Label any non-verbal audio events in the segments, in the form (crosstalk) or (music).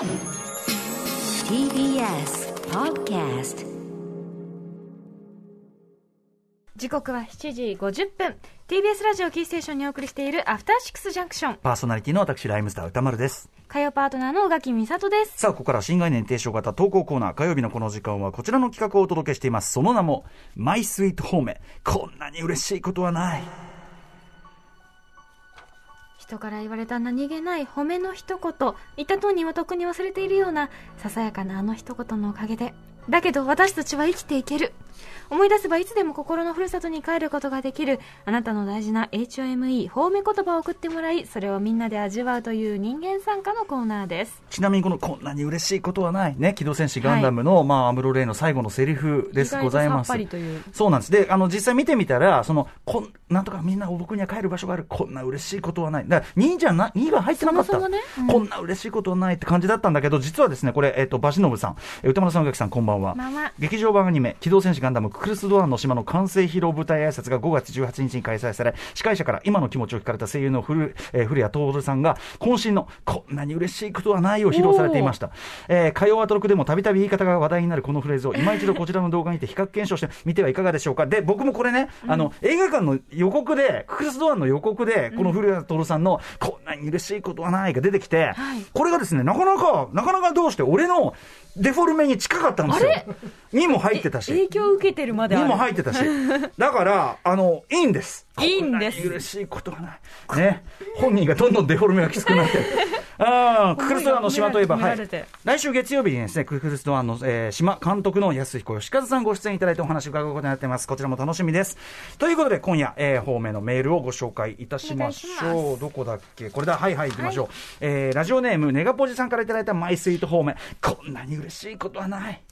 TBS Podcast 時刻は7時50分 TBS ラジオキーステーションにお送りしているアフターシックスジャンクションパーソナリティの私、ライムスター歌丸です。火曜パートナーの宇垣美里ですさあ、ここから新概念提唱型投稿コーナー、火曜日のこの時間はこちらの企画をお届けしています。その名も、マイスイートホーム。こんなに嬉しいことはない。人から言われた何気ない褒めの一言言った当人はとっくに忘れているようなささやかなあの一言のおかげでだけど私たちは生きていける思い出せばいつでも心のふるさとに帰ることができるあなたの大事な HOME 褒め言葉を送ってもらいそれをみんなで味わうという人間参加のコーナーですちなみにこの、こんなに嬉しいことはない。ね、機動戦士ガンダムの、まあ、アムロレイの最後のセリフです。ございますそうなんです。で、あの、実際見てみたら、その、こん、なんとかみんな僕には帰る場所がある。こんな嬉しいことはない。だから、2じゃな、2が入ってなかった。そもそもねうんこんな嬉しいことはないって感じだったんだけど、実はですね、これ、えっ、と、バシノブさん、え歌丸さん、宇垣さん、こんばんは。ま劇場版アニメ、機動戦士ガンダムククルスドアンの島の完成披露舞台挨拶が5月18日に開催され、司会者から今の気持ちを聞かれた声優の古,、えー古谷徹さんが、渾身のこんなに嬉しいことはないを披露されていました。えー、火曜アトロクでもたびたび言い方が話題になるこのフレーズを、今一度こちらの動画にて比較検証してみてはいかがでしょうか。で、僕もこれね、あの、映画館の予告で、ククルスドアンの予告で、この古谷徹さんの、こんなに嬉しいことはないが出てきて、はい。これがですね、なかなか、なかなかどうして俺のデフォルメに近かったんですよ。にも入ってたし。影響を受けてるまであにるも入ってたし。(laughs) だから、あの、いいんです。いいんです嬉しいことはない。ね。本人がどんどんデフォルメがきつくなってる。(laughs) ああ、ククルスドアンの島といえば、はい。来週月曜日にですね、ククルスドアンの、えー島監督の安彦義和さんご出演いただいてお話を伺うことになっています。こちらも楽しみです。ということで、今夜、えー方面のメールをご紹介いたしましょう。どこだっけ？これだ。はいはい、行きましょう。えーラジオネーム、ネガポジさんからいただいたマイスイート方面。こんなに嬉しいことはない。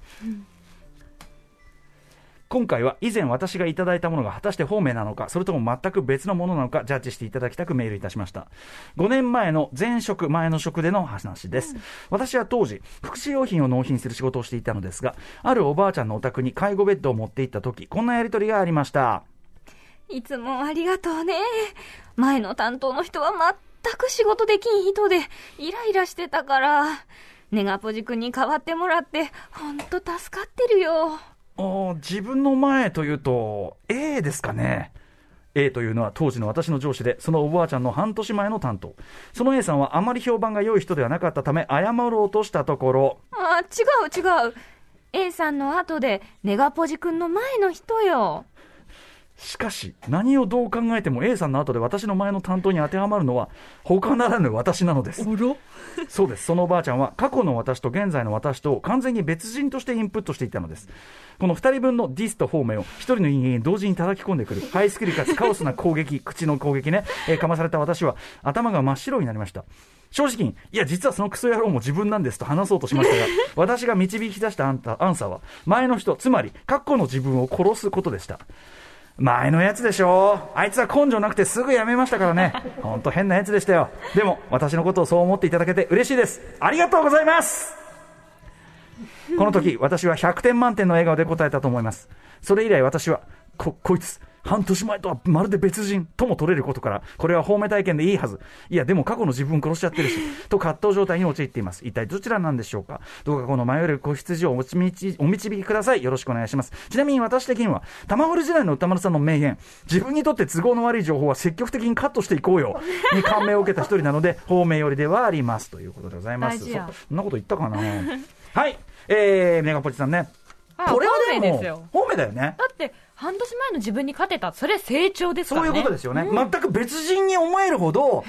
今回は以前私がいただいたものが果たして方面なのか、それとも全く別のものなのか、ジャッジしていただきたくメールいたしました。5年前の前職、前の職での話です。私は当時、福祉用品を納品する仕事をしていたのですが、あるおばあちゃんのお宅に介護ベッドを持って行った時、こんなやりとりがありました。いつもありがとうね。前の担当の人は全く仕事できん人で、イライラしてたから、ネガポジ君に代わってもらって、ほんと助かってるよ。おー自分の前というと、A ですかね。A というのは当時の私の上司で、そのおばあちゃんの半年前の担当。その A さんはあまり評判が良い人ではなかったため、謝ろうとしたところ、あ、違う違う。A さんの後で、ネガポジ君の前の人よ。しかし、何をどう考えても A さんの後で私の前の担当に当てはまるのは、他ならぬ私なのです。(laughs) そうです。そのおばあちゃんは、過去の私と現在の私と完全に別人としてインプットしていたのです。この二人分のディスとフォーメンを一人の人間に同時に叩き込んでくる、ハイスキルかつカオスな攻撃、(laughs) 口の攻撃ね、えーかまされた私は、頭が真っ白になりました。正直に、いや、実はそのクソ野郎も自分なんですと話そうとしましたが、(laughs) 私が導き出したアンタアンサーは、前の人、つまり、過去の自分を殺すことでした。前のやつでしょあいつは根性なくてすぐ辞めましたからね。ほんと変なやつでしたよ。でも、私のことをそう思っていただけて嬉しいです。ありがとうございますこの時、私は100点満点の笑顔で答えたと思います。それ以来私は、こ、こいつ、半年前とはまるで別人とも取れることから、これは方面体験でいいはず。いや、でも過去の自分を殺しちゃってるし、(laughs) と葛藤状態に陥っています。一体どちらなんでしょうか？どうかこの迷える子羊をお導きお導きください。よろしくお願いします。ちなみに私的には、玉堀時代の歌丸さんの名言、自分にとって都合の悪い情報は積極的にカットしていこうよ、に感銘を受けた一人なので、方面よりではあります。ということでございます。そそんなこと言ったかな？はい。えー、メガポチさんね。あこれはでもですよ方面だよね。だって、半年前の自分に勝てた。それ成長ですからね。そういうことですよね。全く別人に思えるほど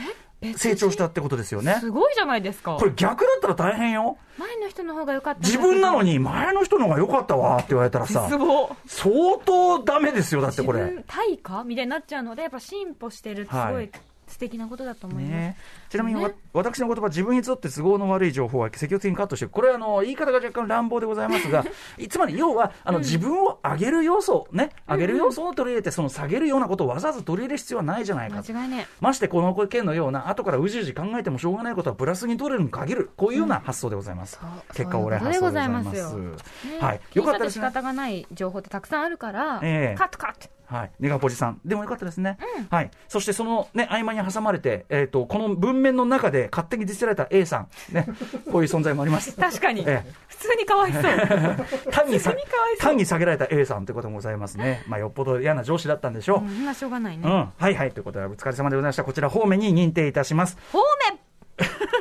成長したってことですよね。すごいじゃないですか。これ逆だったら大変よ。前の人の方が良かった。自分なの。に前の人の方が良かったわって言われたらさ。相当ダメですよ、だってこれ。対価みたいになっちゃうので、やっぱ進歩してるってすごはいい素敵なことだと思います。ね、ちなみにわ、ね私の言葉、自分にとって都合の悪い情報は積極的にカットしてる、これはあの言い方が若干乱暴でございますが、(laughs) いつまり要はあの、自分を上げる要素、ね、上げる要素を取り入れて、その下げるようなことをわざわざ取り入れる必要はないじゃないかと。間違いねましてこの件のような、後からうじうじ考えてもしょうがないことはプラスに取れるに限る、こういうような発想でございます。ういうことで発想でございます。はい、よかったですね。方がない情報ってたくさんあるから、ええカットカット。はい。ネガポジさん。でもよかったですね。はい。そしてそのね、合間に挟まれて、えっ、と、この文面の中で勝手にディスられた A さん。ね。(laughs) こういう存在もあります。確かに、え普通にかわいそう (laughs) 単にさ単に下げられた A さんということもございますね。(laughs) まあ、よっぽど嫌な上司だったんでしょう。うんまあしょうがないね、うん。はいはい。ということで、お疲れ様でございました。こちら方面に認定いたします。方面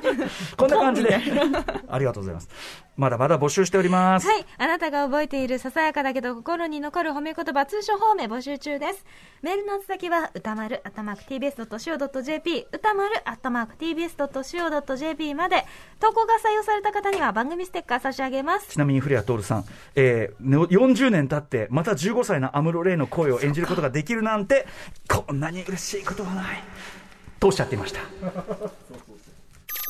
(laughs) こんな感じで。ありがとうございます。まだまだ募集しております。はい。あなたが覚えているささやかだけど心に残る褒め言葉通称方面募集中です。メールの宛先は歌丸、アットマーク tbs.co.jp、歌丸、アットマーク tbs.co.jp まで、投稿が採用された方には番組ステッカー差し上げます。ちなみに古谷徹さん、えー、ね40年経って、また15歳の安室玲の声を演じることができるなんて、こんなに嬉しいことはない。とおっしゃっていました。